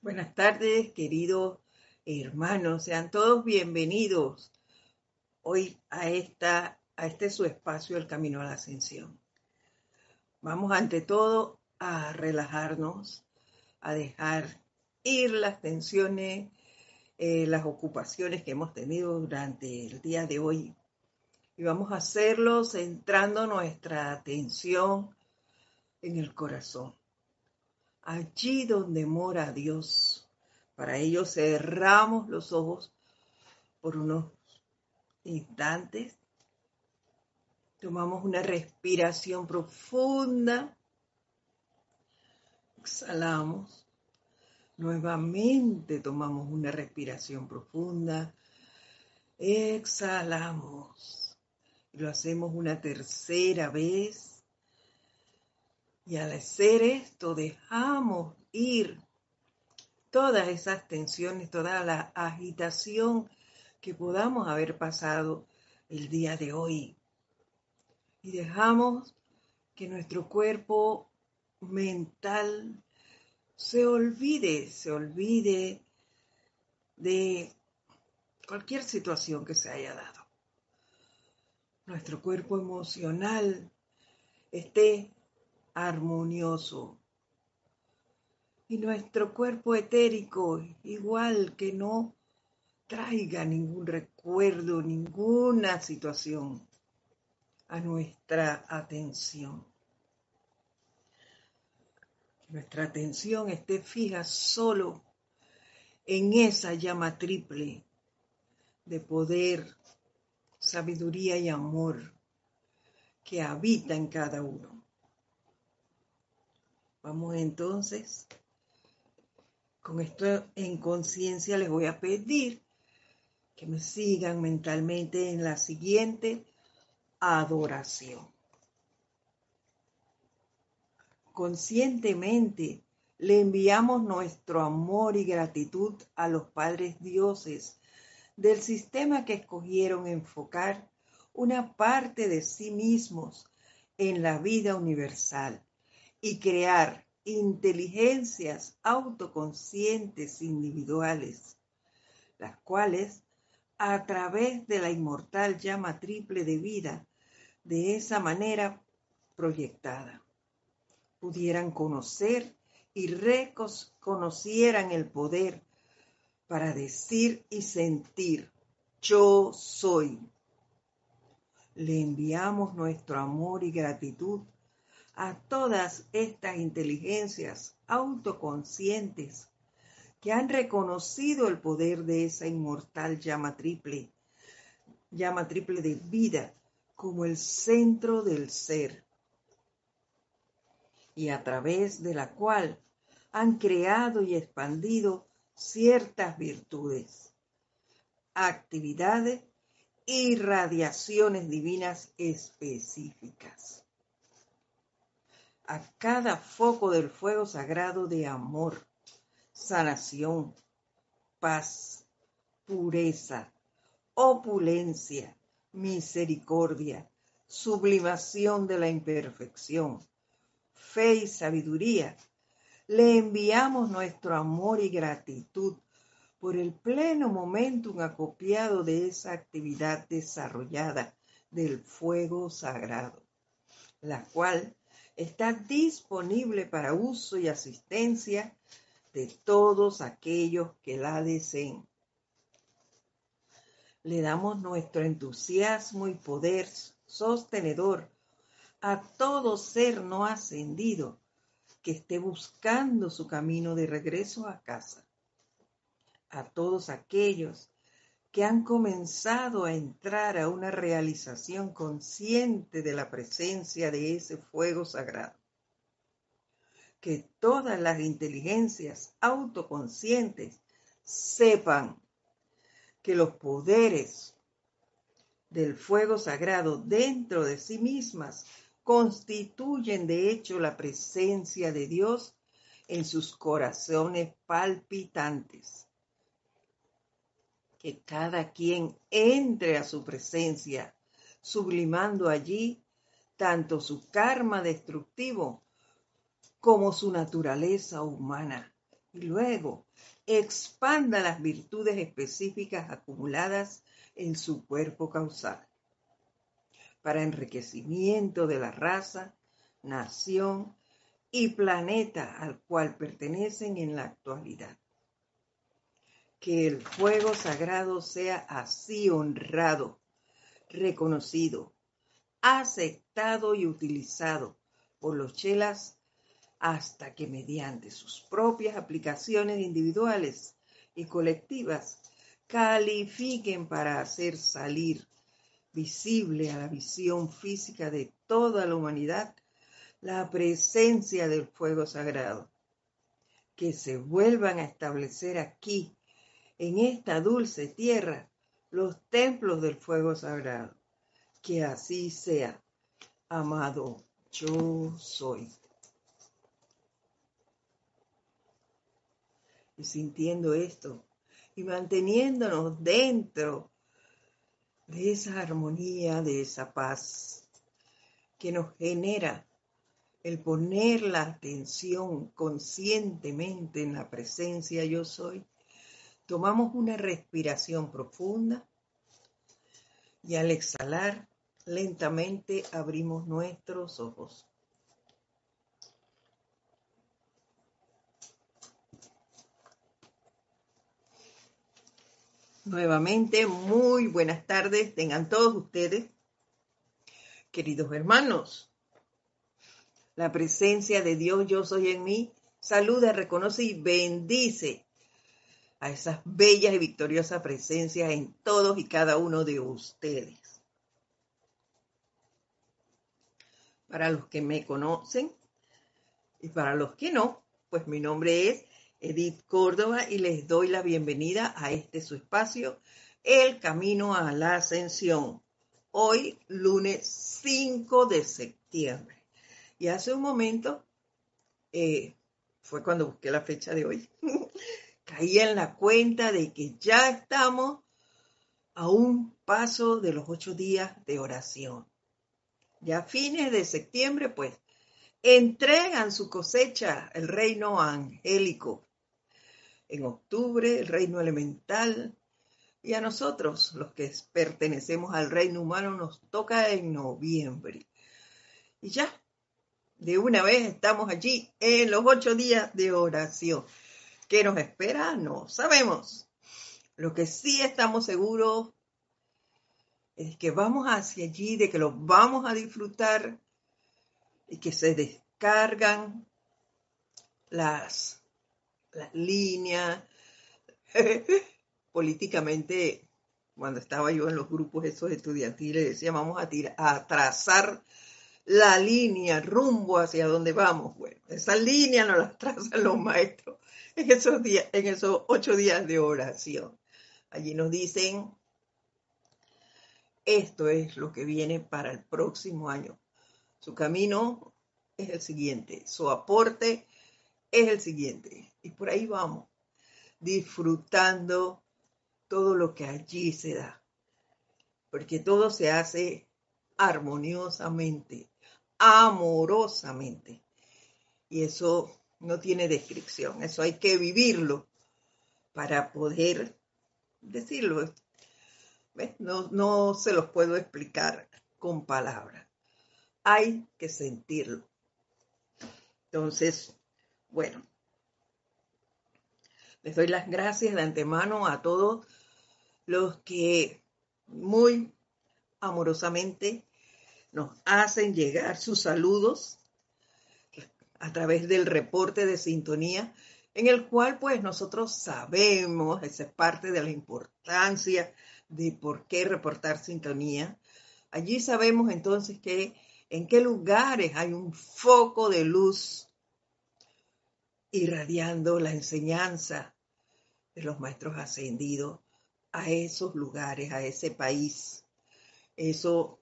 Buenas tardes, queridos hermanos. Sean todos bienvenidos hoy a, esta, a este su espacio, el Camino a la Ascensión. Vamos ante todo a relajarnos, a dejar ir las tensiones, eh, las ocupaciones que hemos tenido durante el día de hoy. Y vamos a hacerlo centrando nuestra atención en el corazón allí donde mora Dios. Para ello cerramos los ojos por unos instantes. Tomamos una respiración profunda. Exhalamos. Nuevamente tomamos una respiración profunda. Exhalamos. Lo hacemos una tercera vez. Y al hacer esto dejamos ir todas esas tensiones, toda la agitación que podamos haber pasado el día de hoy. Y dejamos que nuestro cuerpo mental se olvide, se olvide de cualquier situación que se haya dado. Nuestro cuerpo emocional esté armonioso. Y nuestro cuerpo etérico, igual que no traiga ningún recuerdo, ninguna situación a nuestra atención. Que nuestra atención esté fija solo en esa llama triple de poder, sabiduría y amor que habita en cada uno. Vamos entonces, con esto en conciencia les voy a pedir que me sigan mentalmente en la siguiente adoración. Conscientemente le enviamos nuestro amor y gratitud a los padres dioses del sistema que escogieron enfocar una parte de sí mismos en la vida universal y crear inteligencias autoconscientes individuales, las cuales, a través de la inmortal llama triple de vida, de esa manera proyectada, pudieran conocer y reconocieran el poder para decir y sentir, yo soy. Le enviamos nuestro amor y gratitud a todas estas inteligencias autoconscientes que han reconocido el poder de esa inmortal llama triple, llama triple de vida como el centro del ser y a través de la cual han creado y expandido ciertas virtudes, actividades y radiaciones divinas específicas a cada foco del fuego sagrado de amor, sanación, paz, pureza, opulencia, misericordia, sublimación de la imperfección, fe y sabiduría, le enviamos nuestro amor y gratitud por el pleno momentum acopiado de esa actividad desarrollada del fuego sagrado, la cual está disponible para uso y asistencia de todos aquellos que la deseen. Le damos nuestro entusiasmo y poder sostenedor a todo ser no ascendido que esté buscando su camino de regreso a casa. A todos aquellos que han comenzado a entrar a una realización consciente de la presencia de ese fuego sagrado. Que todas las inteligencias autoconscientes sepan que los poderes del fuego sagrado dentro de sí mismas constituyen de hecho la presencia de Dios en sus corazones palpitantes que cada quien entre a su presencia, sublimando allí tanto su karma destructivo como su naturaleza humana y luego expanda las virtudes específicas acumuladas en su cuerpo causal para enriquecimiento de la raza, nación y planeta al cual pertenecen en la actualidad. Que el fuego sagrado sea así honrado, reconocido, aceptado y utilizado por los chelas hasta que mediante sus propias aplicaciones individuales y colectivas califiquen para hacer salir visible a la visión física de toda la humanidad la presencia del fuego sagrado, que se vuelvan a establecer aquí, en esta dulce tierra, los templos del fuego sagrado. Que así sea, amado, yo soy. Y sintiendo esto y manteniéndonos dentro de esa armonía, de esa paz que nos genera el poner la atención conscientemente en la presencia yo soy, tomamos una respiración profunda y al exhalar lentamente abrimos nuestros ojos. Nuevamente, muy buenas tardes tengan todos ustedes, queridos hermanos. La presencia de Dios, yo soy en mí, saluda, reconoce y bendice a esas bellas y victoriosas presencias en todos y cada uno de ustedes. Para los que me conocen y para los que no, pues mi nombre es Edith Córdoba y les doy la bienvenida a este su espacio, El Camino a la Ascensión. Hoy, lunes 5 de septiembre. Y hace un momento, eh, fue cuando busqué la fecha de hoy, caí en la cuenta de que ya estamos a un paso de los ocho días de oración. Ya a fines de septiembre, pues, entregan su cosecha el reino angélico en octubre el reino elemental y a nosotros, los que pertenecemos al reino humano, nos toca en noviembre. Y ya, de una vez estamos allí en los ocho días de oración. ¿Qué nos espera? No sabemos. Lo que sí estamos seguros es que vamos hacia allí, de que los vamos a disfrutar y que se descargan las líneas. Políticamente, cuando estaba yo en los grupos esos estudiantiles, decía, vamos a, trazar la línea rumbo hacia donde vamos. Bueno, esa línea no la trazan los maestros en esos, días, en esos ocho días de oración. Allí nos dicen, esto es lo que viene para el próximo año. Su camino es el siguiente, su aporte es el siguiente. Y por ahí vamos, disfrutando todo lo que allí se da. Porque todo se hace armoniosamente, amorosamente. Y eso no tiene descripción, eso hay que vivirlo para poder decirlo. No, no se los puedo explicar con palabras. Hay que sentirlo. Entonces, bueno, les doy las gracias de antemano a todos los que muy amorosamente nos hacen llegar sus saludos a través del reporte de sintonía, en el cual pues nosotros sabemos, esa es parte de la importancia de por qué reportar sintonía. Allí sabemos entonces que en qué lugares hay un foco de luz irradiando la enseñanza de los maestros ascendidos a esos lugares, a ese país. Eso,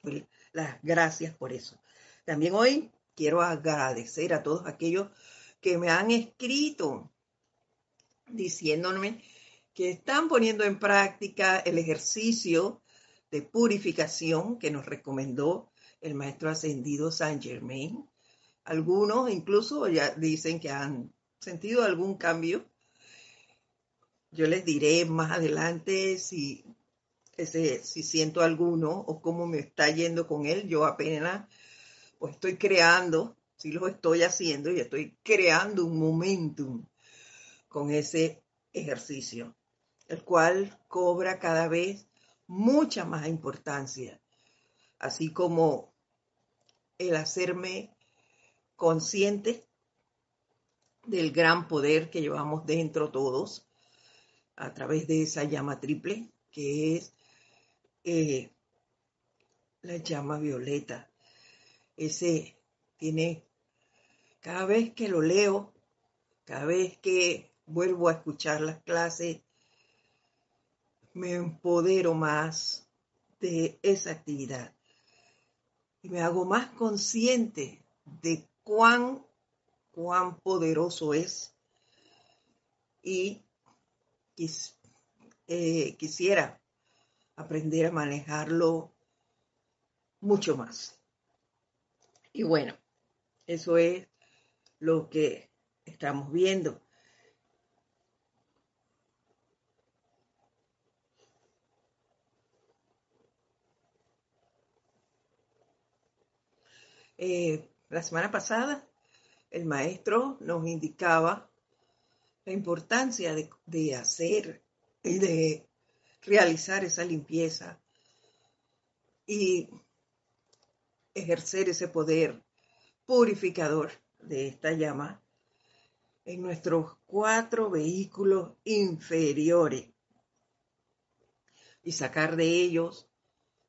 pues, las gracias por eso. También hoy quiero agradecer a todos aquellos que me han escrito diciéndome que están poniendo en práctica el ejercicio de purificación que nos recomendó el maestro ascendido Saint Germain Algunos incluso ya dicen que han sentido algún cambio. Yo les diré más adelante si, si siento alguno o cómo me está yendo con él. Yo apenas pues estoy creando, si lo estoy haciendo y estoy creando un momentum con ese ejercicio, el cual cobra cada vez mucha más importancia, así como el hacerme consciente del gran poder que llevamos dentro todos a través de esa llama triple que es eh, la llama violeta. Ese tiene, cada vez que lo leo, cada vez que vuelvo a escuchar las clases, me empodero más de esa actividad y me hago más consciente de cuán, cuán poderoso es y eh, quisiera aprender a manejarlo mucho más. Y bueno, eso es lo que estamos viendo. Eh, la semana pasada el maestro nos indicaba la importancia de, hacer y de realizar esa limpieza y ejercer ese poder purificador de esta llama en nuestros cuatro vehículos inferiores y sacar de ellos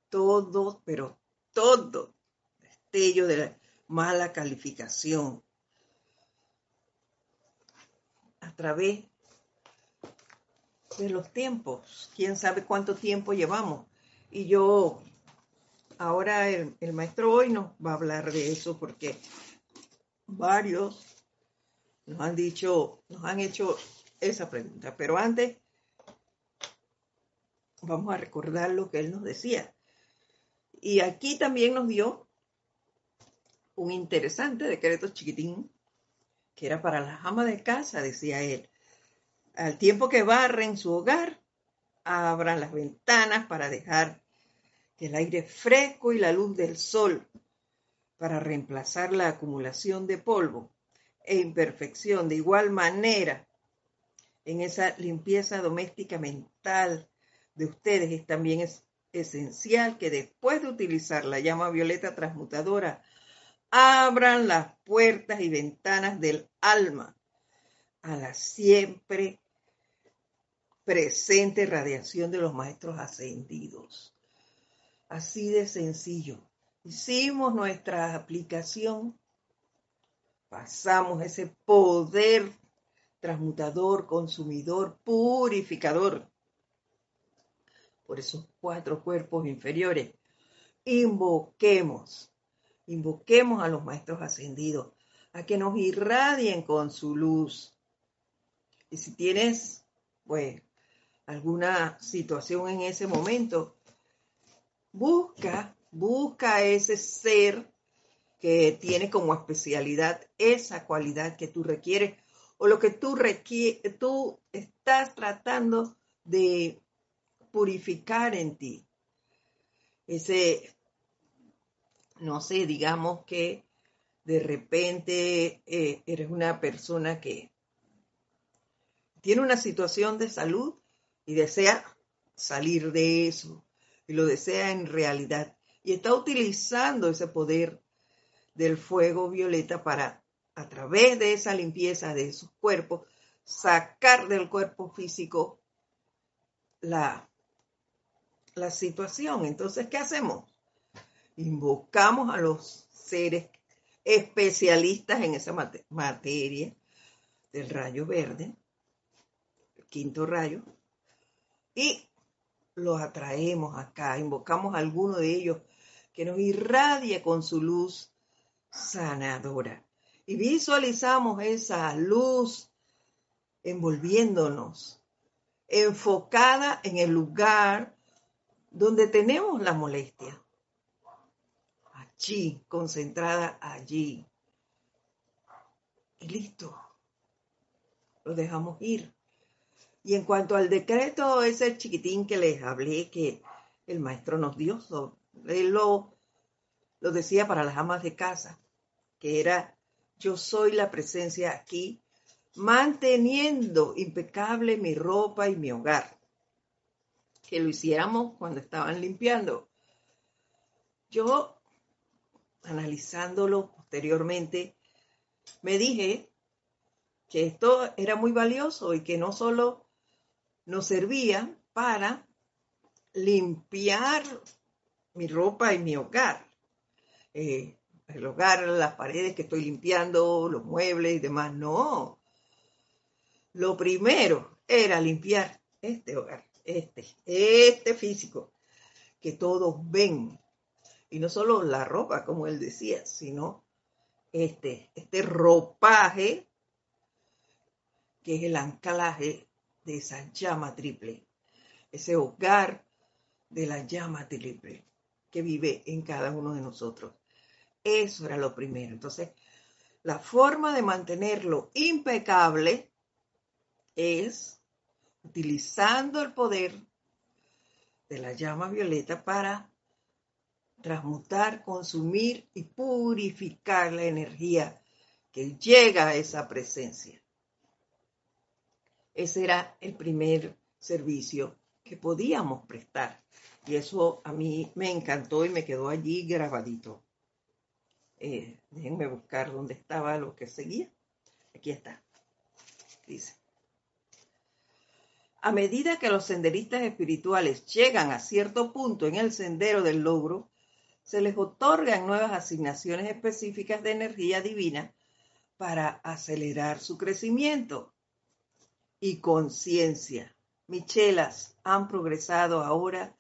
todo, pero todo destello de la mala calificación a través de los tiempos. Quién sabe cuánto tiempo llevamos. Y yo, ahora el, maestro hoy nos va a hablar de eso porque varios nos han dicho, nos han hecho esa pregunta. Pero antes, vamos a recordar lo que él nos decía. Y aquí también nos dio un interesante decreto chiquitín que era para las amas de casa, decía él. Al tiempo que barren su hogar, abran las ventanas para dejar el aire fresco y la luz del sol para reemplazar la acumulación de polvo e imperfección. De igual manera, en esa limpieza doméstica mental de ustedes es también es esencial que después de utilizar la llama violeta transmutadora abran las puertas y ventanas del alma a la siempre presente radiación de los maestros ascendidos. Así de sencillo. Hicimos nuestra aplicación, pasamos ese poder transmutador, consumidor, purificador por esos cuatro cuerpos inferiores. Invoquemos Invoquemos a los maestros ascendidos a que nos irradien con su luz. Y si tienes, pues, alguna situación en ese momento, busca, busca ese ser que tiene como especialidad esa cualidad que tú requieres o lo que tú, requieres, tú estás tratando de purificar en ti. Ese no sé, digamos que de repente eh, eres una persona que tiene una situación de salud y desea salir de eso, y lo desea en realidad, y está utilizando ese poder del fuego violeta para, a través de esa limpieza de sus cuerpos, sacar del cuerpo físico la, la situación. Entonces, ¿qué hacemos? invocamos a los seres especialistas en esa materia del rayo verde, el quinto rayo, y los atraemos acá, invocamos a alguno de ellos que nos irradie con su luz sanadora. Y visualizamos esa luz envolviéndonos, enfocada en el lugar donde tenemos la molestia allí, concentrada allí. y listo. Lo dejamos ir. Y en cuanto al decreto, ese chiquitín que les hablé, que el maestro nos dio, él lo, lo decía para las amas de casa, que era, yo soy la presencia aquí, manteniendo impecable mi ropa y mi hogar. Que lo hiciéramos cuando estaban limpiando. Yo, analizándolo posteriormente, me dije que esto era muy valioso y que no solo nos servía para limpiar mi ropa y mi hogar. Eh, el hogar, las paredes que estoy limpiando, los muebles y demás. No. Lo primero era limpiar este hogar, este, este físico, que todos ven. Y no solo la ropa, como él decía, sino este, este ropaje, que es el anclaje de esa llama triple, ese hogar de la llama triple que vive en cada uno de nosotros. Eso era lo primero. Entonces, la forma de mantenerlo impecable es utilizando el poder de la llama violeta para transmutar, consumir y purificar la energía que llega a esa presencia. Ese era el primer servicio que podíamos prestar. Y eso a mí me encantó y me quedó allí grabadito. Eh, déjenme buscar dónde estaba lo que seguía. Aquí está. Dice. A medida que los senderistas espirituales llegan a cierto punto en el sendero del logro, se les otorgan nuevas asignaciones específicas de energía divina para acelerar su crecimiento y conciencia. Michelas han progresado ahora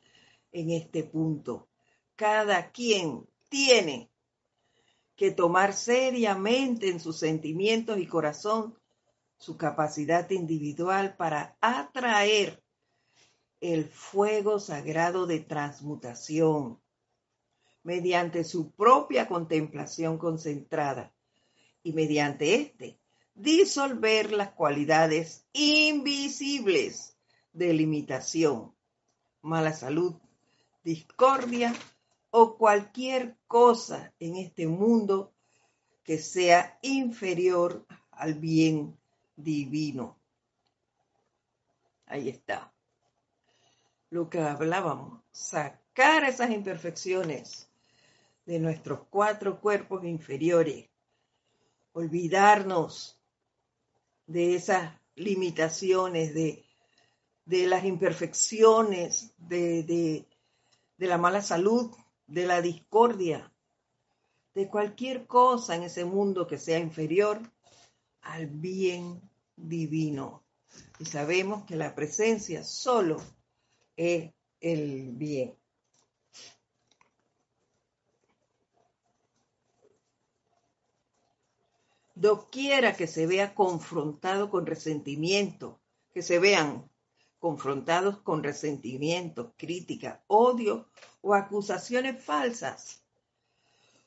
en este punto. Cada quien tiene que tomar seriamente en sus sentimientos y corazón su capacidad individual para atraer el fuego sagrado de transmutación mediante su propia contemplación concentrada y mediante este disolver las cualidades invisibles de limitación, mala salud, discordia o cualquier cosa en este mundo que sea inferior al bien divino. Ahí está. Lo que hablábamos, sacar esas imperfecciones de nuestros cuatro cuerpos inferiores, olvidarnos de esas limitaciones, de, las imperfecciones, de, de la mala salud, de la discordia, de cualquier cosa en ese mundo que sea inferior al bien divino. Y sabemos que la presencia solo es el bien. Doquiera que se vea confrontado con resentimiento, que se vean confrontados con resentimiento, crítica, odio o acusaciones falsas.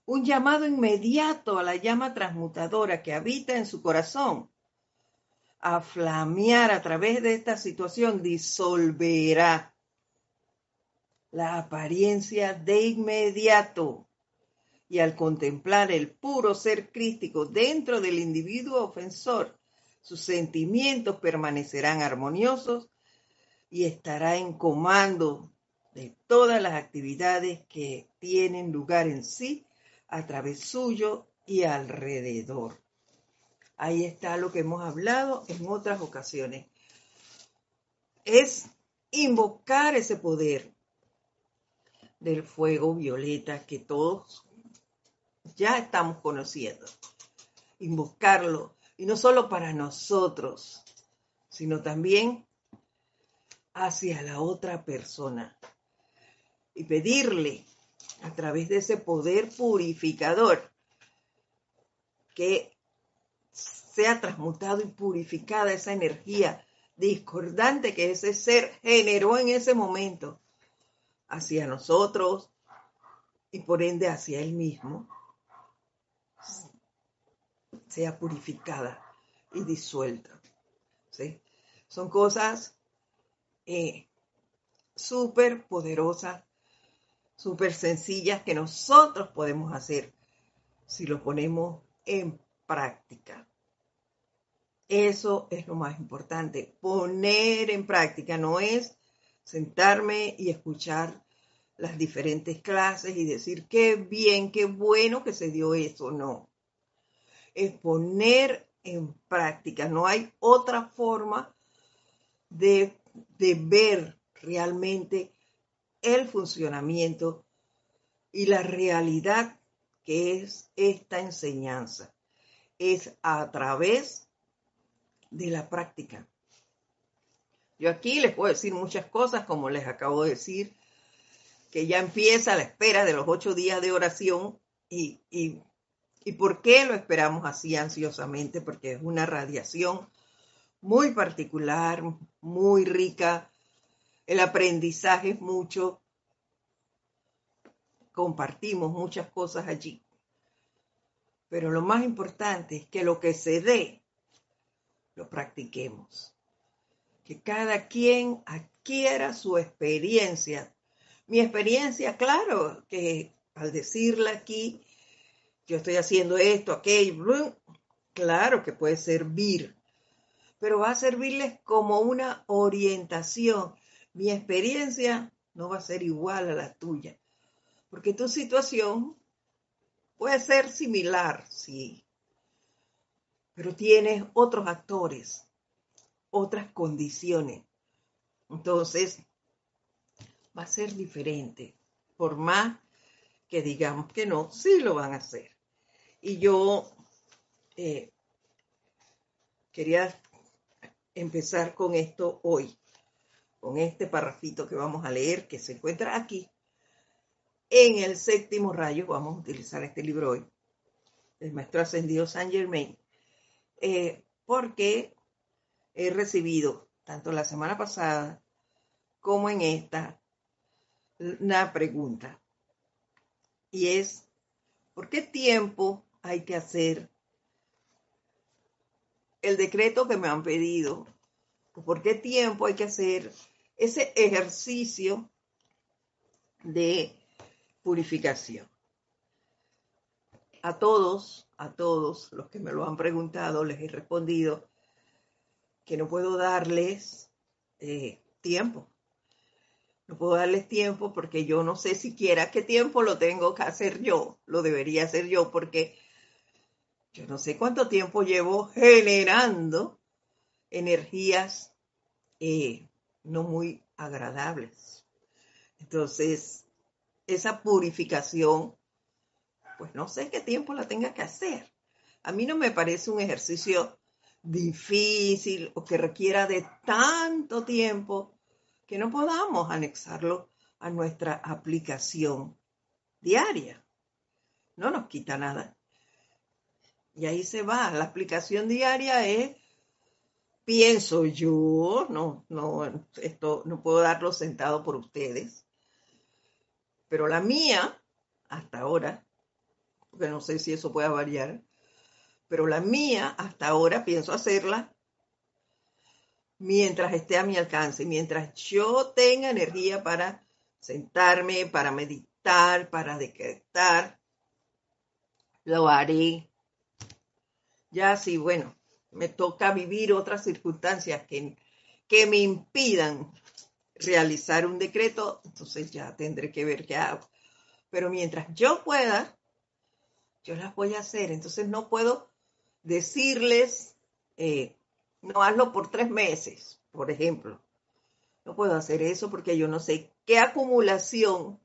Un llamado inmediato a la llama transmutadora que habita en su corazón a flamear a través de esta situación disolverá la apariencia de inmediato y al contemplar el puro ser crístico dentro del individuo ofensor, sus sentimientos permanecerán armoniosos y estará en comando de todas las actividades que tienen lugar en sí, a través suyo y alrededor. Ahí está lo que hemos hablado en otras ocasiones. Es invocar ese poder del fuego violeta que todos ya estamos conociendo. Invocarlo, y no solo para nosotros, sino también hacia la otra persona. Y pedirle a través de ese poder purificador que sea transmutado y purificada esa energía discordante que ese ser generó en ese momento hacia nosotros y por ende hacia él mismo sea purificada y disuelta. ¿sí? Son cosas eh, súper poderosas, súper sencillas que nosotros podemos hacer si lo ponemos en práctica. Eso es lo más importante, poner en práctica, no es sentarme y escuchar las diferentes clases y decir qué bien, qué bueno que se dio eso, no. Es poner en práctica, no hay otra forma de, de ver realmente el funcionamiento y la realidad que es esta enseñanza. Es a través de la práctica. Yo aquí les puedo decir muchas cosas, como les acabo de decir, que ya empieza la espera de los ocho días de oración y, y, y por qué lo esperamos así ansiosamente, porque es una radiación muy particular, muy rica, el aprendizaje es mucho, compartimos muchas cosas allí, pero lo más importante es que lo que se dé, lo practiquemos, que cada quien adquiera su experiencia. Mi experiencia, claro, que al decirla aquí, yo estoy haciendo esto, aquello, claro que puede servir, pero va a servirles como una orientación. Mi experiencia no va a ser igual a la tuya, porque tu situación puede ser similar, sí, pero tienes otros actores, otras condiciones. Entonces, va a ser diferente. Por más que digamos que no, sí lo van a hacer. Y yo eh, quería empezar con esto hoy, con este parrafito que vamos a leer, que se encuentra aquí, en el séptimo rayo. Vamos a utilizar este libro hoy, el Maestro Ascendido Saint Germain, eh, porque he recibido, tanto la semana pasada como en esta, una pregunta y es, ¿por qué tiempo hay que hacer el decreto que me han pedido? ¿Por qué tiempo hay que hacer ese ejercicio de purificación? A todos, a todos los que me lo han preguntado, les he respondido que no puedo darles eh, tiempo no puedo darles tiempo porque yo no sé siquiera qué tiempo lo tengo que hacer yo. Lo debería hacer yo porque yo no sé cuánto tiempo llevo generando energías eh, no muy agradables. Entonces, esa purificación, pues no sé qué tiempo la tenga que hacer. A mí no me parece un ejercicio difícil o que requiera de tanto tiempo que no podamos anexarlo a nuestra aplicación diaria. No nos quita nada. Y ahí se va. La aplicación diaria es, pienso yo, no, no, esto no puedo darlo sentado por ustedes, pero la mía, hasta ahora, porque no sé si eso pueda variar, pero la mía, hasta ahora, pienso hacerla mientras esté a mi alcance, mientras yo tenga energía para sentarme, para meditar, para decretar, lo haré. Ya si, bueno, me toca vivir otras circunstancias que, que me impidan realizar un decreto, entonces ya tendré que ver qué hago. Pero mientras yo pueda, yo las voy a hacer. Entonces no puedo decirles, eh, no hazlo por tres meses, por ejemplo. No puedo hacer eso porque yo no sé qué acumulación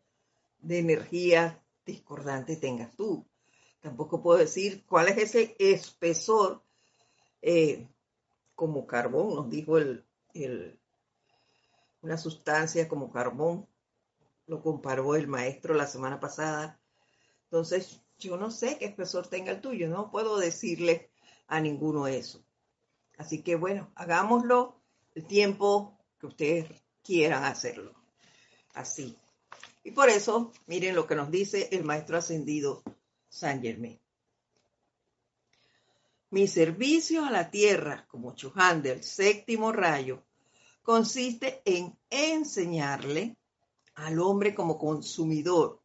de energía discordante tengas tú. Tampoco puedo decir cuál es ese espesor eh, como carbón, nos dijo el, una sustancia como carbón, lo comparó el maestro la semana pasada. Entonces, yo no sé qué espesor tenga el tuyo, no puedo decirle a ninguno eso. Así que bueno, hagámoslo el tiempo que ustedes quieran hacerlo. Así. Y por eso, miren lo que nos dice el maestro ascendido San Germain. Mi servicio a la tierra como Chuján séptimo rayo consiste en enseñarle al hombre como consumidor.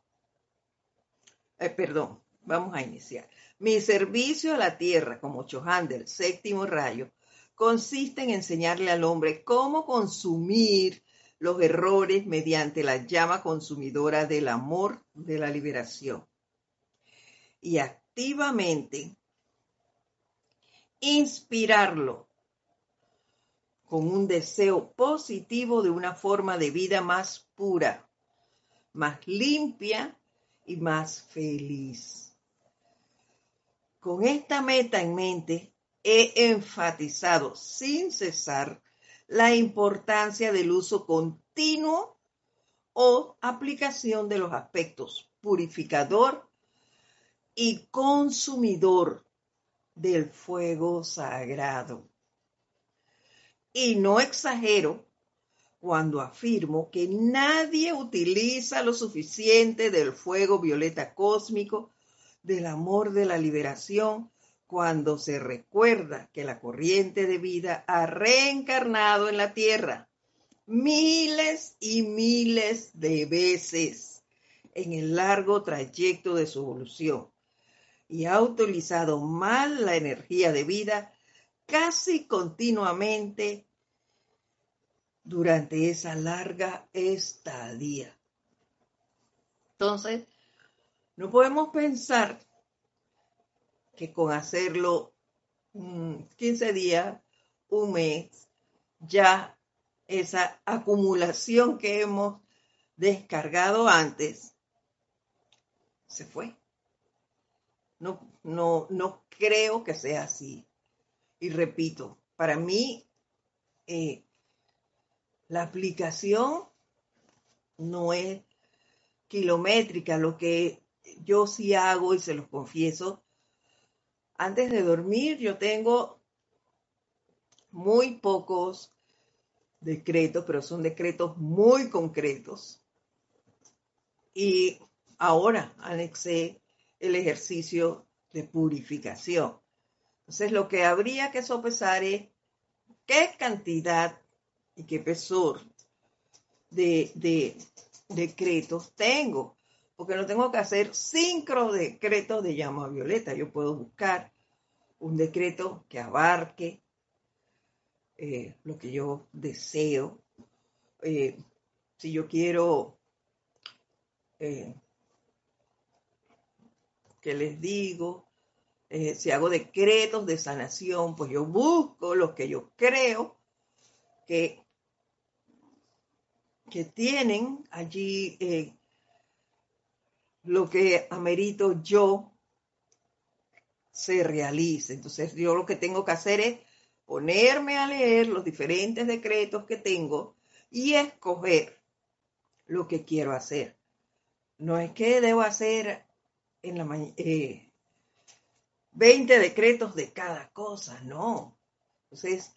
Eh, perdón, vamos a iniciar. Mi servicio a la tierra como Choján del séptimo rayo consiste en enseñarle al hombre cómo consumir los errores mediante la llama consumidora del amor de la liberación. Y activamente inspirarlo con un deseo positivo de una forma de vida más pura, más limpia y más feliz. Con esta meta en mente, he enfatizado sin cesar la importancia del uso continuo o aplicación de los aspectos purificador y consumidor del fuego sagrado. Y no exagero cuando afirmo que nadie utiliza lo suficiente del fuego violeta cósmico, del amor de la liberación, cuando se recuerda que la corriente de vida ha reencarnado en la tierra miles y miles de veces en el largo trayecto de su evolución y ha utilizado mal la energía de vida casi continuamente durante esa larga estadía. Entonces, no podemos pensar que con hacerlo 15 días, un mes, ya esa acumulación que hemos descargado antes se fue. No, no, no creo que sea así. Y repito, para mí, eh, la aplicación no es kilométrica. Lo que yo sí hago, y se los confieso, antes de dormir yo tengo muy pocos decretos, pero son decretos muy concretos. Y ahora anexé el ejercicio de purificación. Entonces, lo que habría que sopesar es qué cantidad y qué pesor de, decretos tengo, porque no tengo que hacer cinco decretos de llama violeta. Yo puedo buscar un decreto que abarque eh, lo que yo deseo. Eh, si yo quiero eh, que les digo, eh, si hago decretos de sanación, pues yo busco los que yo creo que, que tienen allí eh, lo que amerito yo se realice. Entonces yo lo que tengo que hacer es ponerme a leer los diferentes decretos que tengo y escoger lo que quiero hacer. No es que debo hacer en la mañana, eh, 20 decretos de cada cosa, no. Entonces,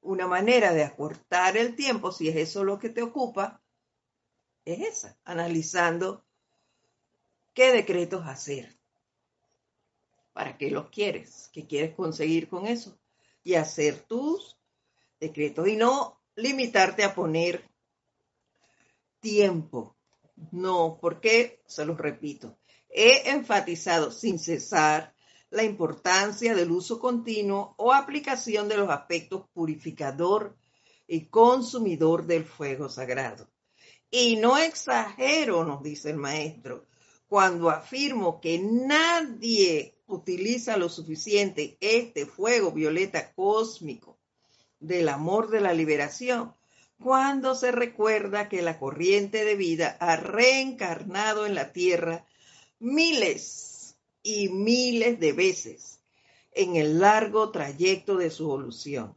una manera de acortar el tiempo, si es eso lo que te ocupa, es esa, analizando qué decretos hacer. ¿Para qué los quieres? ¿Qué quieres conseguir con eso? Y hacer tus decretos y no limitarte a poner tiempo. No, porque, se los repito, he enfatizado sin cesar la importancia del uso continuo o aplicación de los aspectos purificador y consumidor del fuego sagrado. Y no exagero, nos dice el maestro, cuando afirmo que nadie utiliza lo suficiente este fuego violeta cósmico del amor de la liberación, cuando se recuerda que la corriente de vida ha reencarnado en la tierra miles y miles de veces en el largo trayecto de su evolución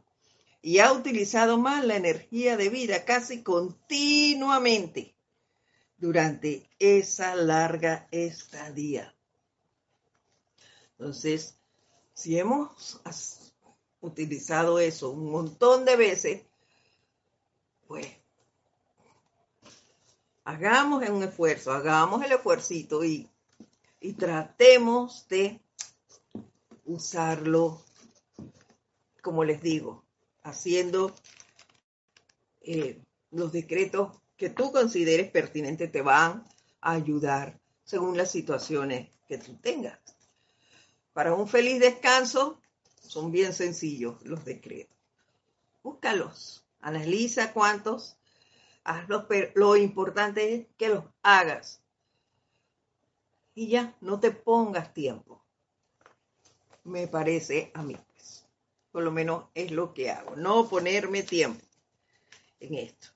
y ha utilizado más la energía de vida casi continuamente durante esa larga estadía. Entonces, si hemos utilizado eso un montón de veces, pues hagamos un esfuerzo, hagamos el esfuercito y y tratemos de usarlo, como les digo, haciendo eh, los decretos que tú consideres pertinentes te van a ayudar según las situaciones que tú tengas. Para un feliz descanso son bien sencillos los decretos. Búscalos, analiza cuántos, hazlos, pero lo importante es que los hagas. Y ya, no te pongas tiempo. Me parece a mí, pues. Por lo menos es lo que hago, no ponerme tiempo en esto.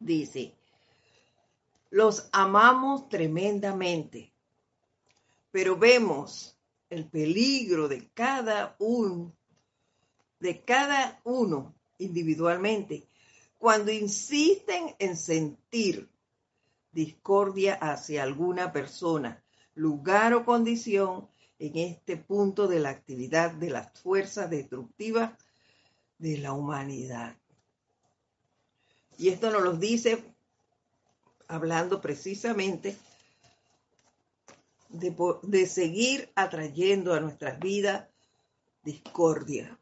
Dice, los amamos tremendamente, pero vemos el peligro de cada uno, de cada uno individualmente, cuando insisten en sentir discordia hacia alguna persona, lugar o condición en este punto de la actividad de las fuerzas destructivas de la humanidad. Y esto nos lo dice hablando precisamente de, de, seguir atrayendo a nuestras vidas discordia.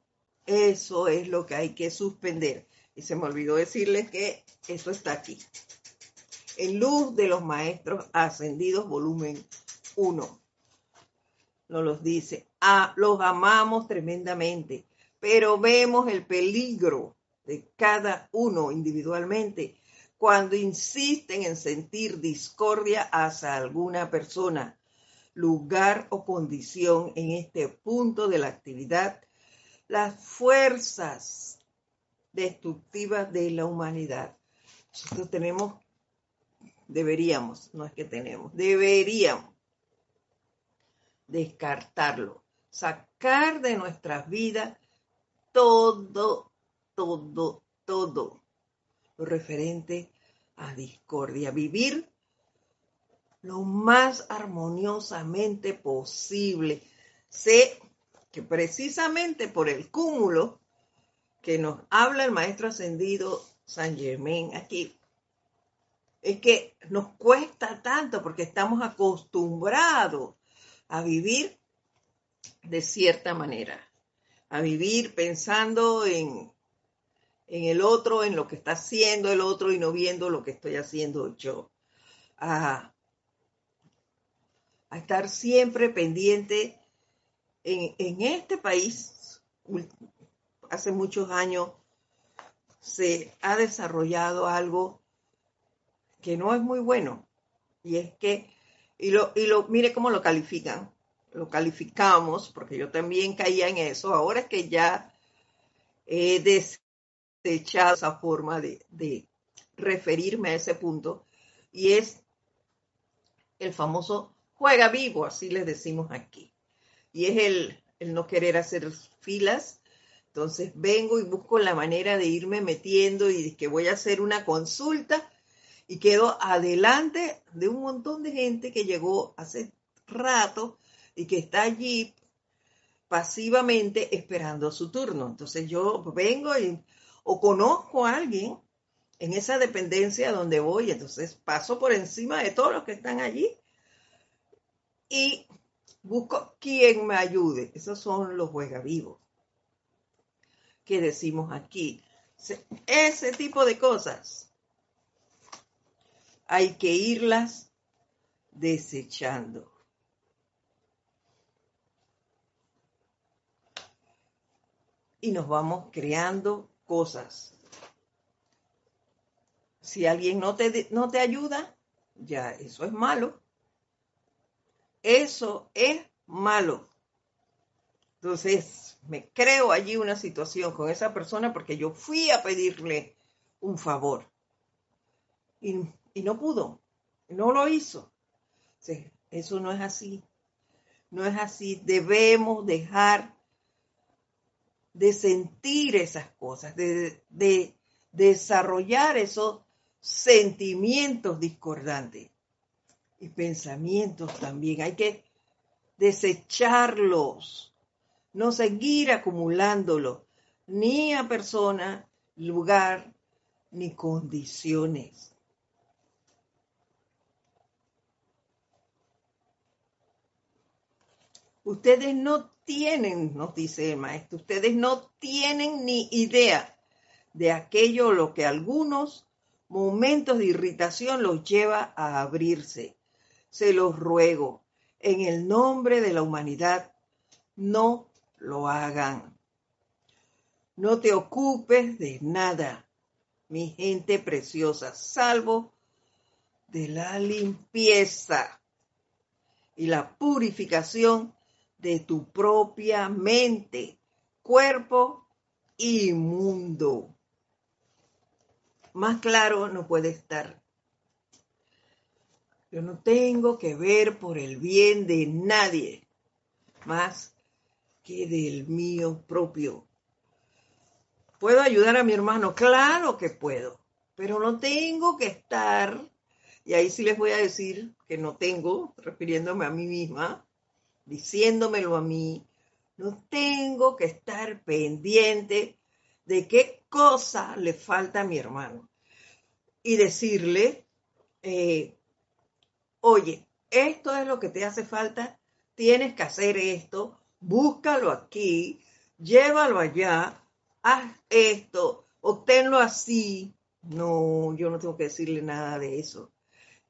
Eso es lo que hay que suspender. Y se me olvidó decirles que eso está aquí. En Luz de los Maestros Ascendidos, volumen 1. Nos los dice. Ah, los amamos tremendamente, pero vemos el peligro de cada uno individualmente cuando insisten en sentir discordia hacia alguna persona, lugar o condición en este punto de la actividad, las fuerzas destructivas de la humanidad. Nosotros tenemos, deberíamos, no es que tenemos, deberíamos descartarlo, sacar de nuestras vidas todo todo, todo lo referente a discordia. Vivir lo más armoniosamente posible. Sé que precisamente por el cúmulo que nos habla el maestro ascendido San Germain aquí, es que nos cuesta tanto porque estamos acostumbrados a vivir de cierta manera, a vivir pensando en en el otro, en lo que está haciendo el otro y no viendo lo que estoy haciendo yo. A, estar siempre pendiente en, en este país. Hace muchos años se ha desarrollado algo que no es muy bueno. Y es que, y lo, y lo, mire cómo lo califican. Lo calificamos, porque yo también caía en eso. Ahora es que ya he des, echado esa forma de, referirme a ese punto y es el famoso juega vivo, así le decimos aquí. Y es el, el no querer hacer filas. Entonces vengo y busco la manera de irme metiendo y que voy a hacer una consulta y quedo adelante de un montón de gente que llegó hace rato y que está allí pasivamente esperando su turno. Entonces yo vengo y o conozco a alguien en esa dependencia donde voy, entonces paso por encima de todos los que están allí y busco quien me ayude. Esos son los vivos que decimos aquí. Ese tipo de cosas hay que irlas desechando. Y nos vamos creando cosas. Si alguien no te, no te ayuda, ya eso es malo. Eso es malo. Entonces, me creo allí una situación con esa persona porque yo fui a pedirle un favor y, no pudo, no lo hizo. eso no es así. No es así. Debemos dejar de sentir esas cosas, de, desarrollar esos sentimientos discordantes y pensamientos también. Hay que desecharlos, no seguir acumulándolos, ni a persona, lugar, ni condiciones. Ustedes no tienen, nos dice el maestro, ustedes no tienen ni idea de aquello lo que algunos momentos de irritación los lleva a abrirse. Se los ruego, en el nombre de la humanidad, no lo hagan. No te ocupes de nada, mi gente preciosa, salvo de la limpieza y la purificación de tu propia mente, cuerpo y mundo. Más claro no puede estar. Yo no tengo que ver por el bien de nadie más que del mío propio. ¿Puedo ayudar a mi hermano? Claro que puedo, pero no tengo que estar, y ahí sí les voy a decir que no tengo, refiriéndome a mí misma, diciéndomelo a mí, no tengo que estar pendiente de qué cosa le falta a mi hermano y decirle, eh, oye, esto es lo que te hace falta, tienes que hacer esto, búscalo aquí, llévalo allá, haz esto, obténlo así. No, yo no tengo que decirle nada de eso.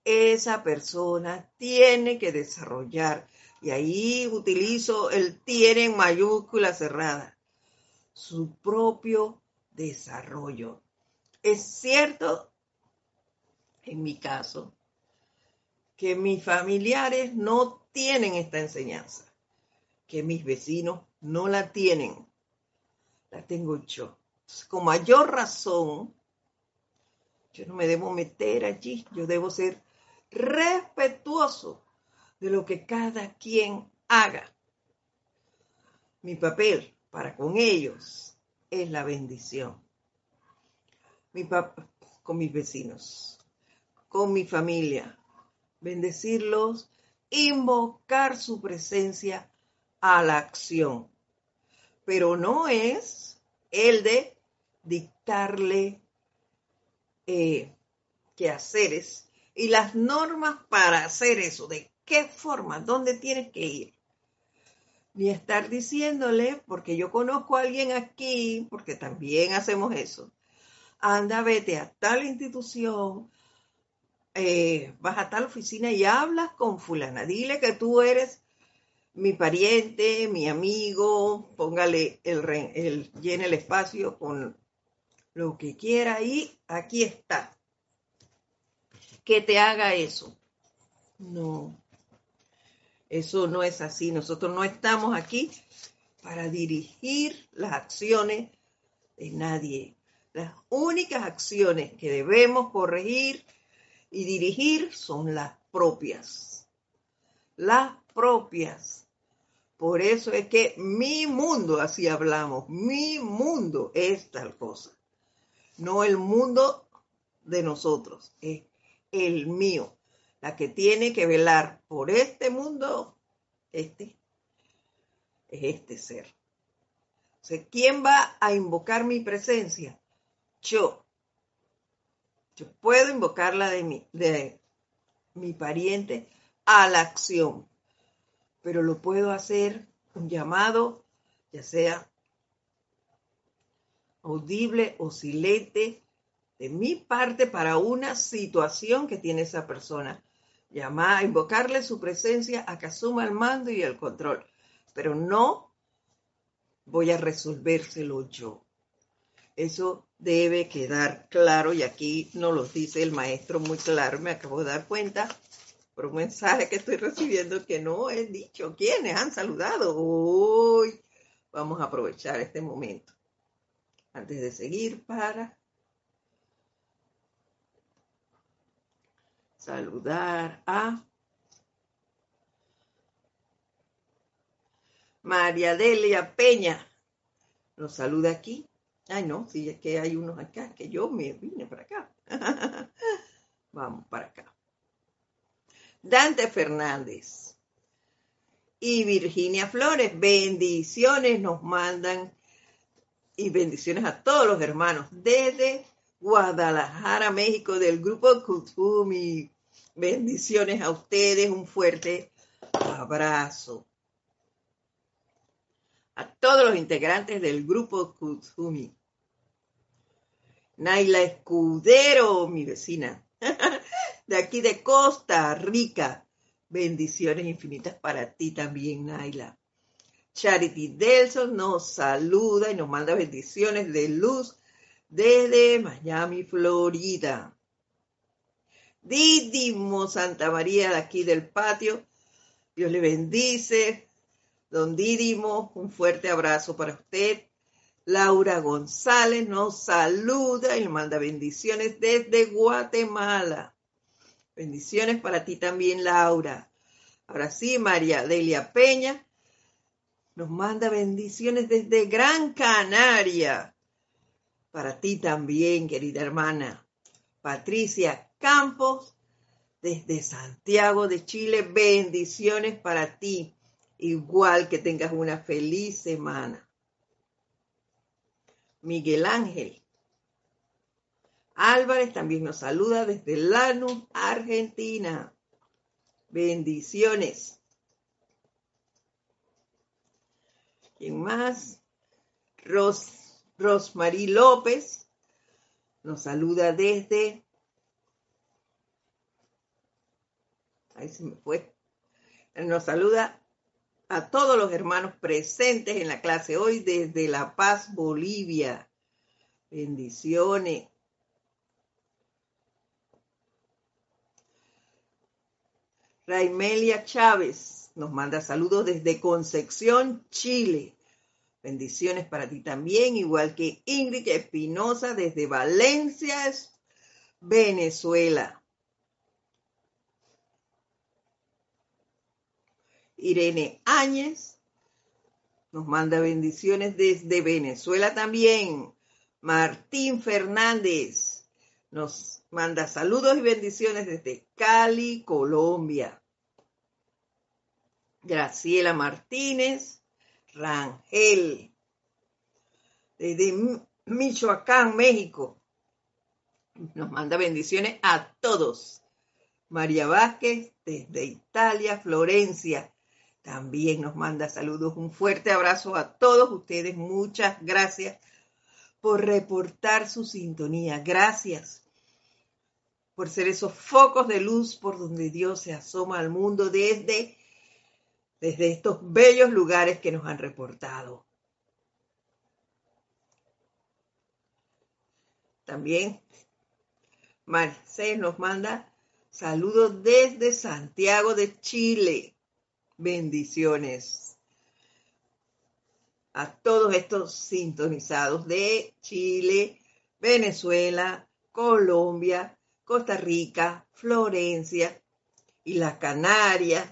Esa persona tiene que desarrollar y ahí utilizo el tiene en mayúscula cerrada, su propio desarrollo. Es cierto, en mi caso, que mis familiares no tienen esta enseñanza, que mis vecinos no la tienen, la tengo yo. Con mayor razón, yo no me debo meter allí, yo debo ser respetuoso de lo que cada quien haga. Mi papel para con ellos es la bendición. Mi con mis vecinos, con mi familia, bendecirlos, invocar su presencia a la acción. Pero no es el de dictarle eh, quehaceres y las normas para hacer eso, de qué forma, dónde tienes que ir. Ni estar diciéndole, porque yo conozco a alguien aquí, porque también hacemos eso. Anda, vete a tal institución, eh, vas a tal oficina y hablas con fulana. Dile que tú eres mi pariente, mi amigo, póngale el, llene el espacio con lo que quiera y aquí está. Que te haga eso. No, eso no es así. Nosotros no estamos aquí para dirigir las acciones de nadie. Las únicas acciones que debemos corregir y dirigir son las propias. Las propias. Por eso es que mi mundo, así hablamos, mi mundo es tal cosa. No el mundo de nosotros, es el mío la que tiene que velar por este mundo, este, es este ser. ¿quién va a invocar mi presencia? Yo. Yo puedo invocarla de mi, de mi pariente a la acción, pero lo puedo hacer un llamado, ya sea audible o silente, de mi parte para una situación que tiene esa persona llamar, invocarle su presencia a que asuma el mando y el control, pero no voy a resolvérselo yo. Eso debe quedar claro y aquí nos lo dice el maestro muy claro, me acabo de dar cuenta por un mensaje que estoy recibiendo que no he dicho quiénes han saludado. Hoy vamos a aprovechar este momento antes de seguir para saludar a María Delia Peña. Nos saluda aquí. Ay, no, si es que hay unos acá, que yo me vine para acá. Vamos para acá. Dante Fernández y Virginia Flores, bendiciones nos mandan y bendiciones a todos los hermanos desde Guadalajara, México, del grupo Kutumi. Bendiciones a ustedes, un fuerte abrazo. todos los integrantes del grupo Kutsumi. Naila Escudero, mi vecina, de aquí de Costa Rica. Bendiciones infinitas para ti también, Naila. Charity Delson nos saluda y nos manda bendiciones de luz desde Miami, Florida. Didimo Santa María de aquí del patio. Dios le bendice. Don Didimo, un fuerte abrazo para usted. Laura González nos saluda y manda bendiciones desde Guatemala. Bendiciones para ti también, Laura. Ahora sí, María Delia Peña nos manda bendiciones desde Gran Canaria. Para ti también, querida hermana. Patricia Campos, desde Santiago de Chile, bendiciones para ti. Igual que tengas una feliz semana. Miguel Ángel. Álvarez también nos saluda desde Lanús, Argentina. Bendiciones. ¿Quién más? Ros, Rosmarie López nos saluda desde... Ahí se me fue. Nos saluda a todos los hermanos presentes en la clase hoy desde La Paz, Bolivia. Bendiciones. Raimelia Chávez nos manda saludos desde Concepción, Chile. Bendiciones para ti también, igual que Ingrid Espinosa desde Valencia, Venezuela. Irene Áñez nos manda bendiciones desde Venezuela también. Martín Fernández nos manda saludos y bendiciones desde Cali, Colombia. Graciela Martínez, Rangel, desde Michoacán, México. Nos manda bendiciones a todos. María Vázquez, desde Italia, Florencia. También nos manda saludos. Un fuerte abrazo a todos ustedes. Muchas gracias por reportar su sintonía. Gracias por ser esos focos de luz por donde Dios se asoma al mundo desde, desde estos bellos lugares que nos han reportado. También Marcel nos manda saludos desde Santiago de Chile. Bendiciones a todos estos sintonizados de Chile, Venezuela, Colombia, Costa Rica, Florencia y las Canarias,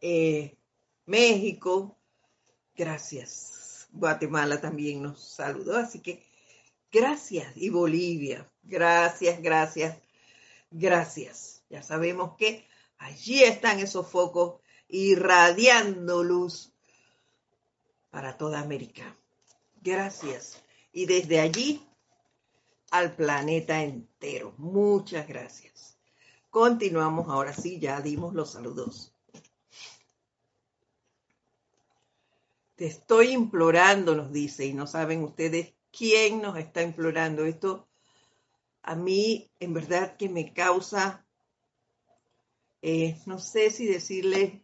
eh, México. Gracias. Guatemala también nos saludó, así que gracias. Y Bolivia, gracias, gracias, gracias. Ya sabemos que Allí están esos focos irradiando luz para toda América. Gracias. Y desde allí al planeta entero. Muchas gracias. Continuamos ahora sí, ya dimos los saludos. Te estoy implorando, nos dice, y no saben ustedes quién nos está implorando. Esto a mí en verdad que me causa eh, no sé si decirle,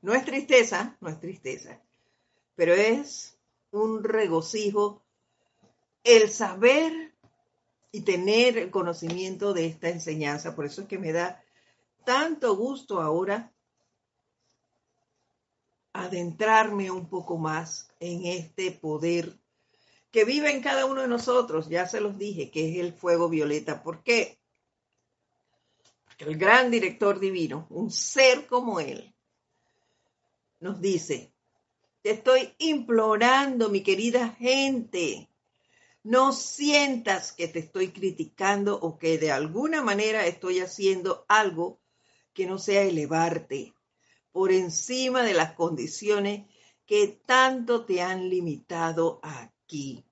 no es tristeza, no es tristeza, pero es un regocijo el saber y tener el conocimiento de esta enseñanza. Por eso es que me da tanto gusto ahora adentrarme un poco más en este poder que vive en cada uno de nosotros. Ya se los dije, que es el fuego violeta. ¿Por qué? el gran director divino, un ser como él, nos dice, te estoy implorando, mi querida gente, no sientas que te estoy criticando o que de alguna manera estoy haciendo algo que no sea elevarte por encima de las condiciones que tanto te han limitado aquí.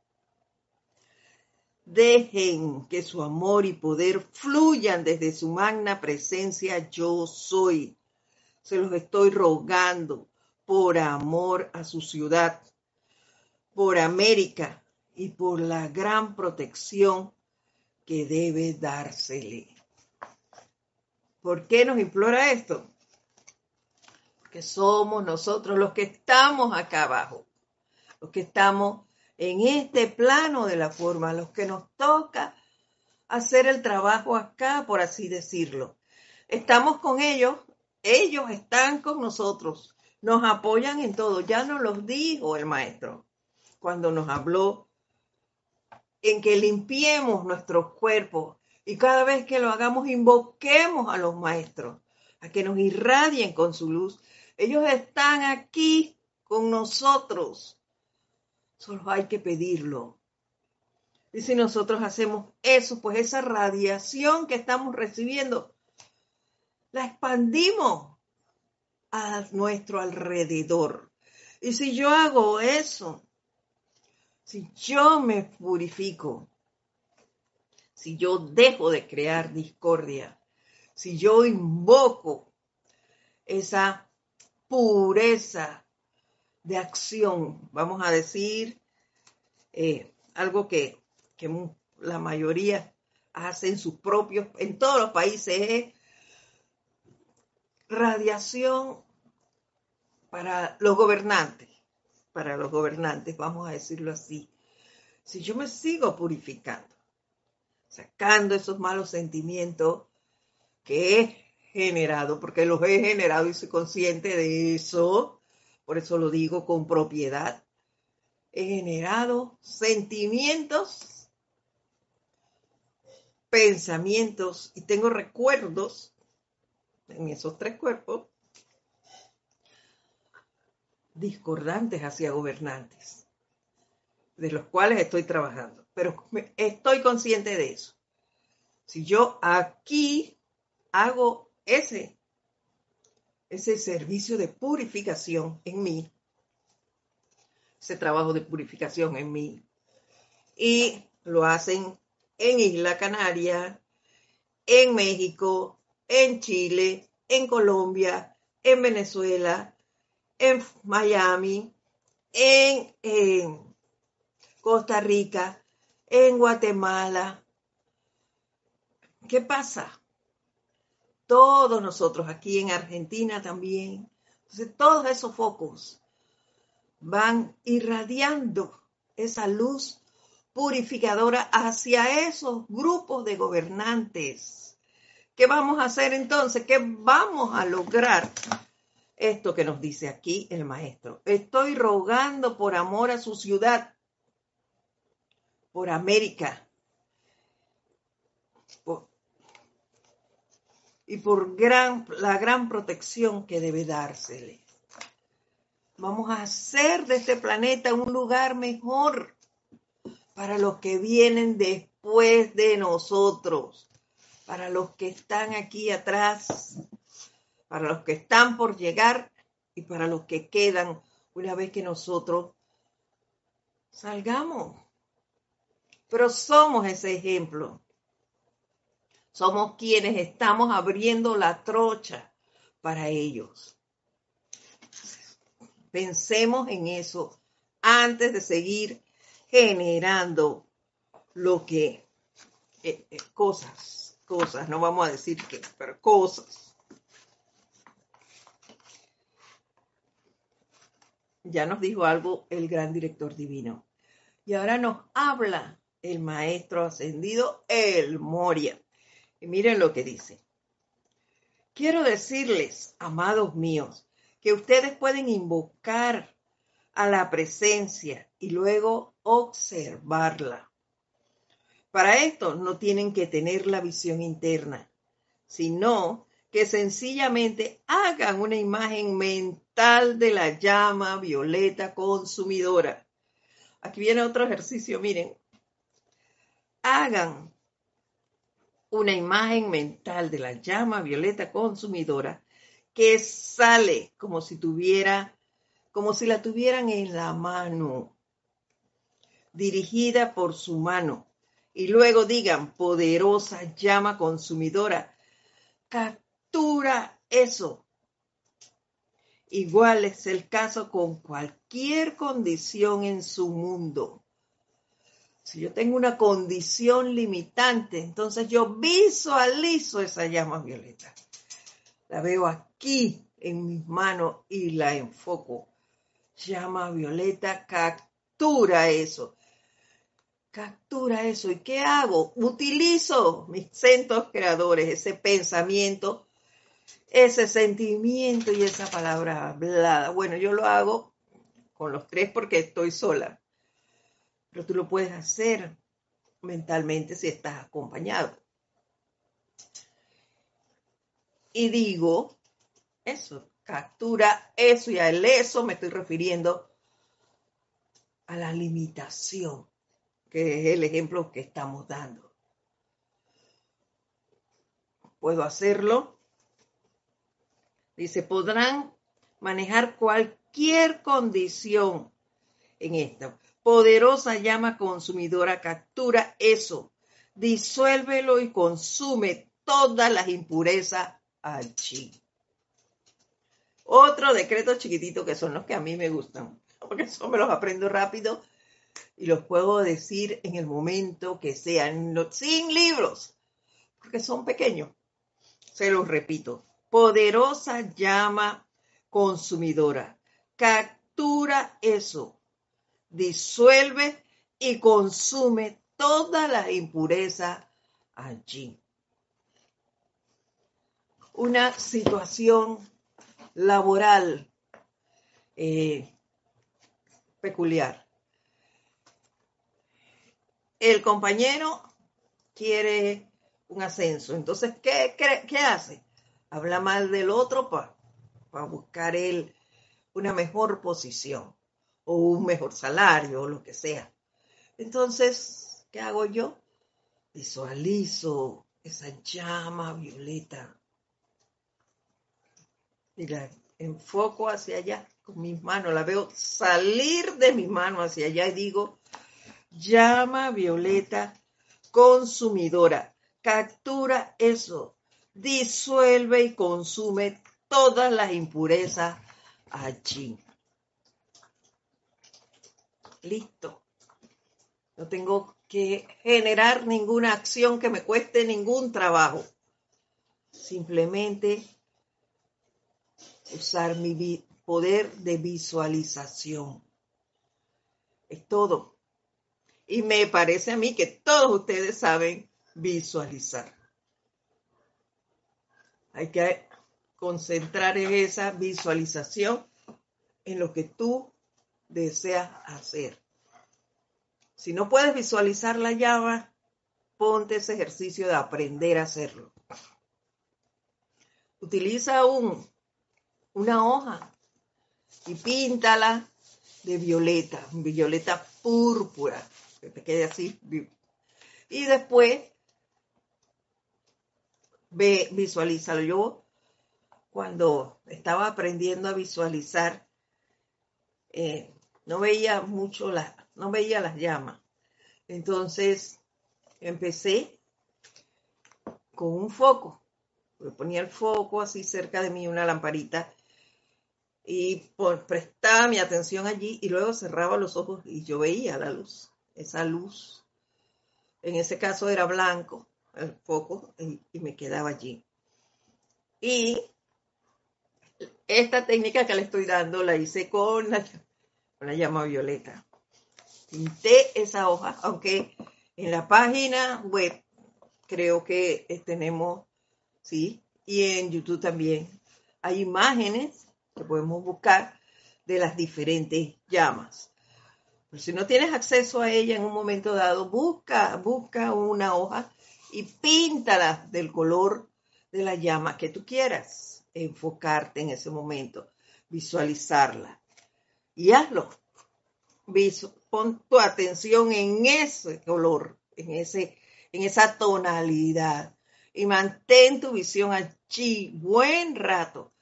Dejen que su amor y poder fluyan desde su magna presencia yo soy. Se los estoy rogando por amor a su ciudad, por América y por la gran protección que debe dársele. ¿Por qué nos implora esto? Porque somos nosotros los que estamos acá abajo, los que estamos en este plano de la forma, los que nos toca hacer el trabajo acá, por así decirlo. Estamos con ellos, ellos están con nosotros, nos apoyan en todo. Ya nos los dijo el maestro cuando nos habló en que limpiemos nuestros cuerpos y cada vez que lo hagamos invoquemos a los maestros, a que nos irradien con su luz. Ellos están aquí con nosotros. Solo hay que pedirlo. Y si nosotros hacemos eso, pues esa radiación que estamos recibiendo, la expandimos a nuestro alrededor. Y si yo hago eso, si yo me purifico, si yo dejo de crear discordia, si yo invoco esa pureza de acción, vamos a decir, eh, algo que que la mayoría hacen sus propios, en todos los países, es radiación para los gobernantes, para los gobernantes, vamos a decirlo así. Si yo me sigo purificando, sacando esos malos sentimientos que he generado, porque los he generado y soy consciente de eso, por eso lo digo con propiedad, he generado sentimientos pensamientos y tengo recuerdos en esos tres cuerpos discordantes hacia gobernantes, de los cuales estoy trabajando, pero estoy consciente de eso. Si yo aquí hago ese, ese servicio de purificación en mí, ese trabajo de purificación en mí, y lo hacen en Isla Canaria, en México, en Chile, en Colombia, en Venezuela, en Miami, en, Costa Rica, en Guatemala. ¿Qué pasa? Todos nosotros aquí en Argentina también. Entonces, todos esos focos van irradiando esa luz purificadora hacia esos grupos de gobernantes. ¿Qué vamos a hacer entonces? ¿Qué vamos a lograr? Esto que nos dice aquí el maestro. Estoy rogando por amor a su ciudad, por América, y por gran, la gran protección que debe dársele. Vamos a hacer de este planeta un lugar mejor para los que vienen después de nosotros, para los que están aquí atrás, para los que están por llegar y para los que quedan una vez que nosotros salgamos. Pero somos ese ejemplo. Somos quienes estamos abriendo la trocha para ellos. Pensemos en eso antes de seguir generando lo que, eh, eh, cosas, cosas, no vamos a decir que, pero cosas. Ya nos dijo algo el gran director divino. Y ahora nos habla el maestro ascendido, el Moria. Y miren lo que dice. Quiero decirles, amados míos, que ustedes pueden invocar a la presencia y luego observarla. Para esto no tienen que tener la visión interna, sino que sencillamente hagan una imagen mental de la llama violeta consumidora. Aquí viene otro ejercicio, miren. Hagan una imagen mental de la llama violeta consumidora que sale como si tuviera como si la tuvieran en la mano, dirigida por su mano. Y luego digan, poderosa llama consumidora, captura eso Igual es el caso con cualquier condición en su mundo. Si yo tengo una condición limitante, entonces yo visualizo esa llama violeta. La veo aquí en mis manos y la enfoco. Llama violeta, captura eso. Captura eso. ¿Y qué hago? Utilizo mis centros creadores, ese pensamiento ese sentimiento y esa palabra hablada. Bueno, yo lo hago con los tres porque estoy sola, pero tú lo puedes hacer mentalmente si estás acompañado. Y digo, eso, captura eso y a eso me estoy refiriendo a la limitación, que es el ejemplo que estamos dando. Puedo hacerlo Dice, podrán manejar cualquier condición en esta. Poderosa llama consumidora captura eso, disuélvelo y consume todas las impurezas allí. Otro decreto chiquitito que son los que a mí me gustan, porque eso me los aprendo rápido y los puedo decir en el momento que sean, sin libros, porque son pequeños. Se los repito poderosa llama consumidora. Captura eso, disuelve y consume toda la impureza allí. Una situación laboral eh, peculiar. El compañero quiere un ascenso. Entonces, ¿qué, qué hace? Habla mal del otro para buscar él una mejor posición o un mejor salario o lo que sea. Entonces, ¿qué hago yo? Visualizo esa llama violeta la enfoco hacia allá con mis manos, la veo salir de mis manos hacia allá y digo, llama violeta consumidora, captura eso, disuelve y consume todas las impurezas allí. Listo. No tengo que generar ninguna acción que me cueste ningún trabajo. Simplemente usar mi poder de visualización. Es todo. Y me parece a mí que todos ustedes saben visualizar. Hay que concentrar esa visualización en lo que tú deseas hacer. Si no puedes visualizar la llama, ponte ese ejercicio de aprender a hacerlo. Utiliza un, una hoja y píntala de violeta, violeta púrpura, que te quede así. Y después Ve, visualízalo. Yo cuando estaba aprendiendo a visualizar, eh, no veía mucho las, no veía las llamas. Entonces empecé con un foco. Me ponía el foco así cerca de mí, una lamparita, y prestaba mi atención allí y luego cerraba los ojos y yo veía la luz, esa luz. En ese caso era blanco el foco y, me quedaba allí. Y esta técnica que le estoy dando la hice con la, llama violeta. Pinté esa hoja, aunque en la página web creo que tenemos, sí, y en YouTube también hay imágenes que podemos buscar de las diferentes llamas. Si no tienes acceso a ella en un momento dado, busca, busca una hoja y píntala del color de la llama que tú quieras, enfocarte en ese momento, visualizarla. Y hazlo. Pon tu atención en ese color, en, ese, en esa tonalidad. Y mantén tu visión allí buen rato.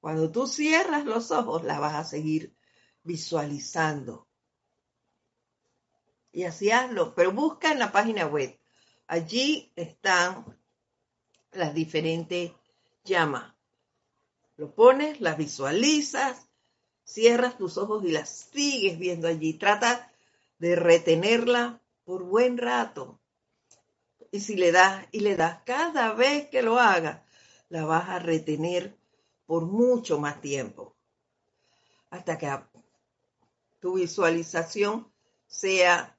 Cuando tú cierras los ojos, la vas a seguir visualizando. Y así hazlo, pero busca en la página web Allí están las diferentes llamas. Lo pones, las visualizas, cierras tus ojos y las sigues viendo allí. Trata de retenerla por buen rato. Y si le das y le das cada vez que lo haga, la vas a retener por mucho más tiempo. Hasta que tu visualización sea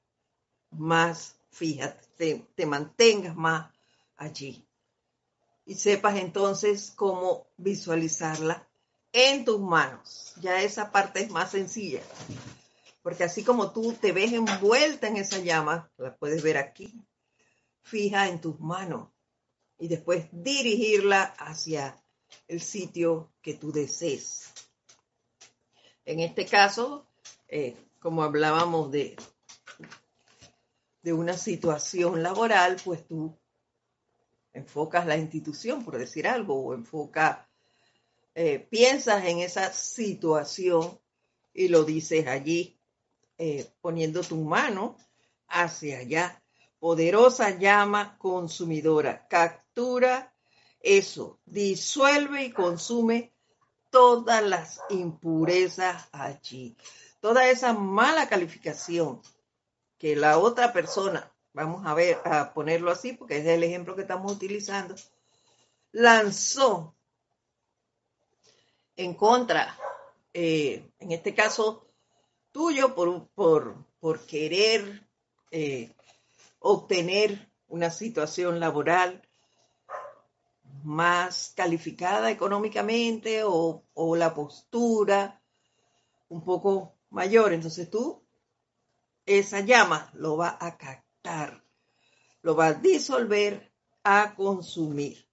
más fija, te, te mantengas más allí. Y sepas entonces cómo visualizarla en tus manos. Ya esa parte es más sencilla. Porque así como tú te ves envuelta en esa llama, la puedes ver aquí, fija en tus manos y después dirigirla hacia el sitio que tú desees. En este caso, eh, como hablábamos de, de una situación laboral, pues tú enfocas la institución, por decir algo, o enfoca, eh, piensas en esa situación y lo dices allí, eh, poniendo tu mano hacia allá. Poderosa llama consumidora, captura eso, disuelve y consume todas las impurezas allí, toda esa mala calificación que la otra persona vamos a ver, a ponerlo así, porque es el ejemplo que estamos utilizando, lanzó en contra, eh, en este caso tuyo, por, por, querer eh, obtener una situación laboral más calificada económicamente o, o la postura un poco mayor. Entonces tú, esa llama lo va a captar lo va a disolver, a consumir.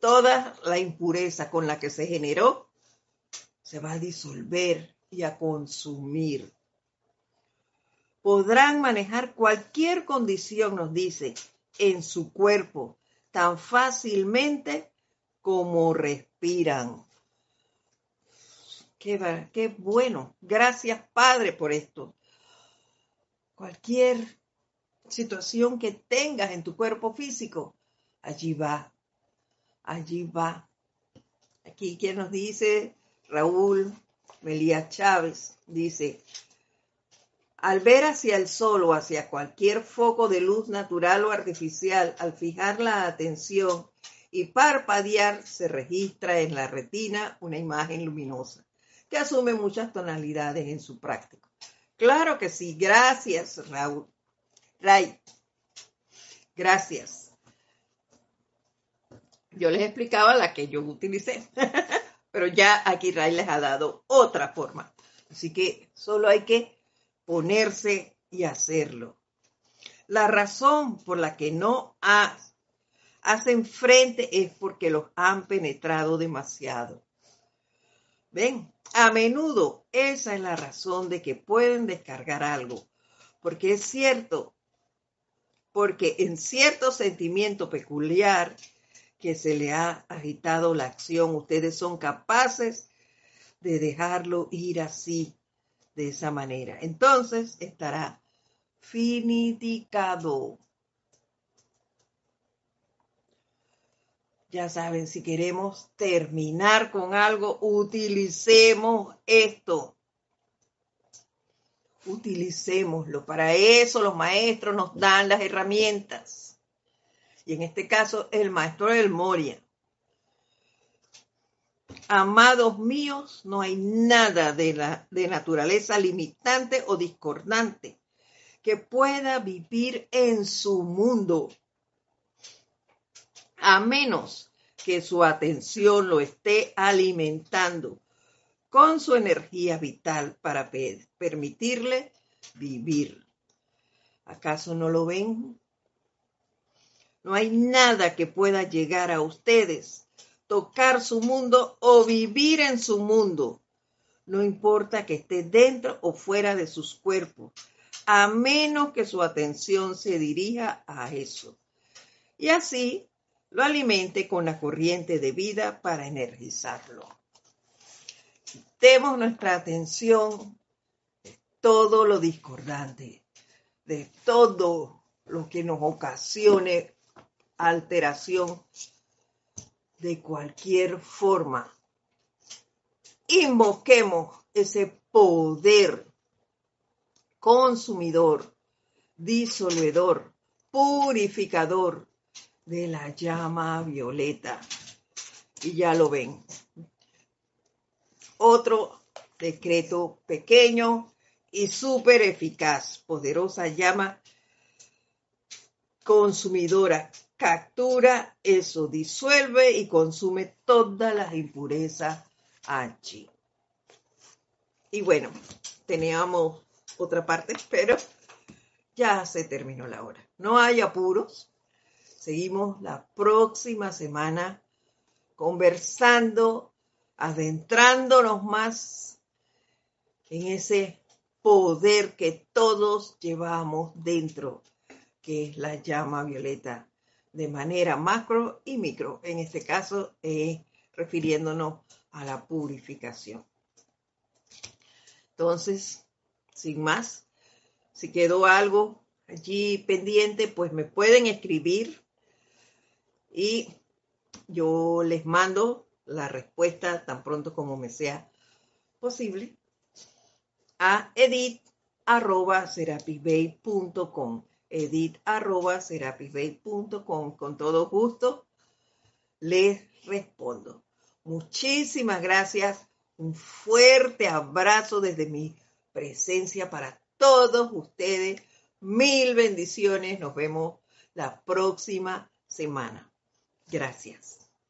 Toda la impureza con la que se generó se va a disolver y a consumir. Podrán manejar cualquier condición, nos dice, en su cuerpo tan fácilmente como respiran. Qué, bueno. Gracias, Padre, por esto. Cualquier situación que tengas en tu cuerpo físico, allí va, allí va. Aquí quien nos dice, Raúl Melía Chávez, dice, al ver hacia el sol o hacia cualquier foco de luz natural o artificial, al fijar la atención y parpadear, se registra en la retina una imagen luminosa que asume muchas tonalidades en su práctica. Claro que sí, gracias Raúl. Ray, gracias. Yo les explicaba la que yo utilicé, pero ya aquí Ray les ha dado otra forma. Así que solo hay que ponerse y hacerlo. La razón por la que no hacen frente es porque los han penetrado demasiado. ¿Ven? A menudo esa es la razón de que pueden descargar algo, porque es cierto, porque en cierto sentimiento peculiar que se le ha agitado la acción, ustedes son capaces de dejarlo ir así, de esa manera. Entonces estará finiticado. Ya saben, si queremos terminar con algo, utilicemos esto utilicémoslo. Para eso los maestros nos dan las herramientas. Y en este caso, el maestro del Moria. Amados míos, no hay nada de, la, de naturaleza limitante o discordante que pueda vivir en su mundo, a menos que su atención lo esté alimentando con su energía vital para permitirle vivir. ¿Acaso no lo ven? No hay nada que pueda llegar a ustedes, tocar su mundo o vivir en su mundo. No importa que esté dentro o fuera de sus cuerpos, a menos que su atención se dirija a eso. Y así lo alimente con la corriente de vida para energizarlo. Demos nuestra atención de todo lo discordante, de todo lo que nos ocasione alteración de cualquier forma. Invoquemos ese poder consumidor, disolvedor, purificador de la llama violeta. Y ya lo ven. Otro decreto pequeño y súper eficaz, poderosa llama consumidora. Captura eso, disuelve y consume todas las impurezas allí. Y bueno, teníamos otra parte, pero ya se terminó la hora. No hay apuros. Seguimos la próxima semana conversando, adentrándonos más en ese poder que todos llevamos dentro, que es la llama violeta, de manera macro y micro. En este caso, eh, refiriéndonos a la purificación. Entonces, sin más, si quedó algo allí pendiente, pues me pueden escribir y yo les mando la respuesta tan pronto como me sea posible a edit arroba con todo gusto les respondo. Muchísimas gracias. Un fuerte abrazo desde mi presencia para todos ustedes. Mil bendiciones. Nos vemos la próxima semana Gracias.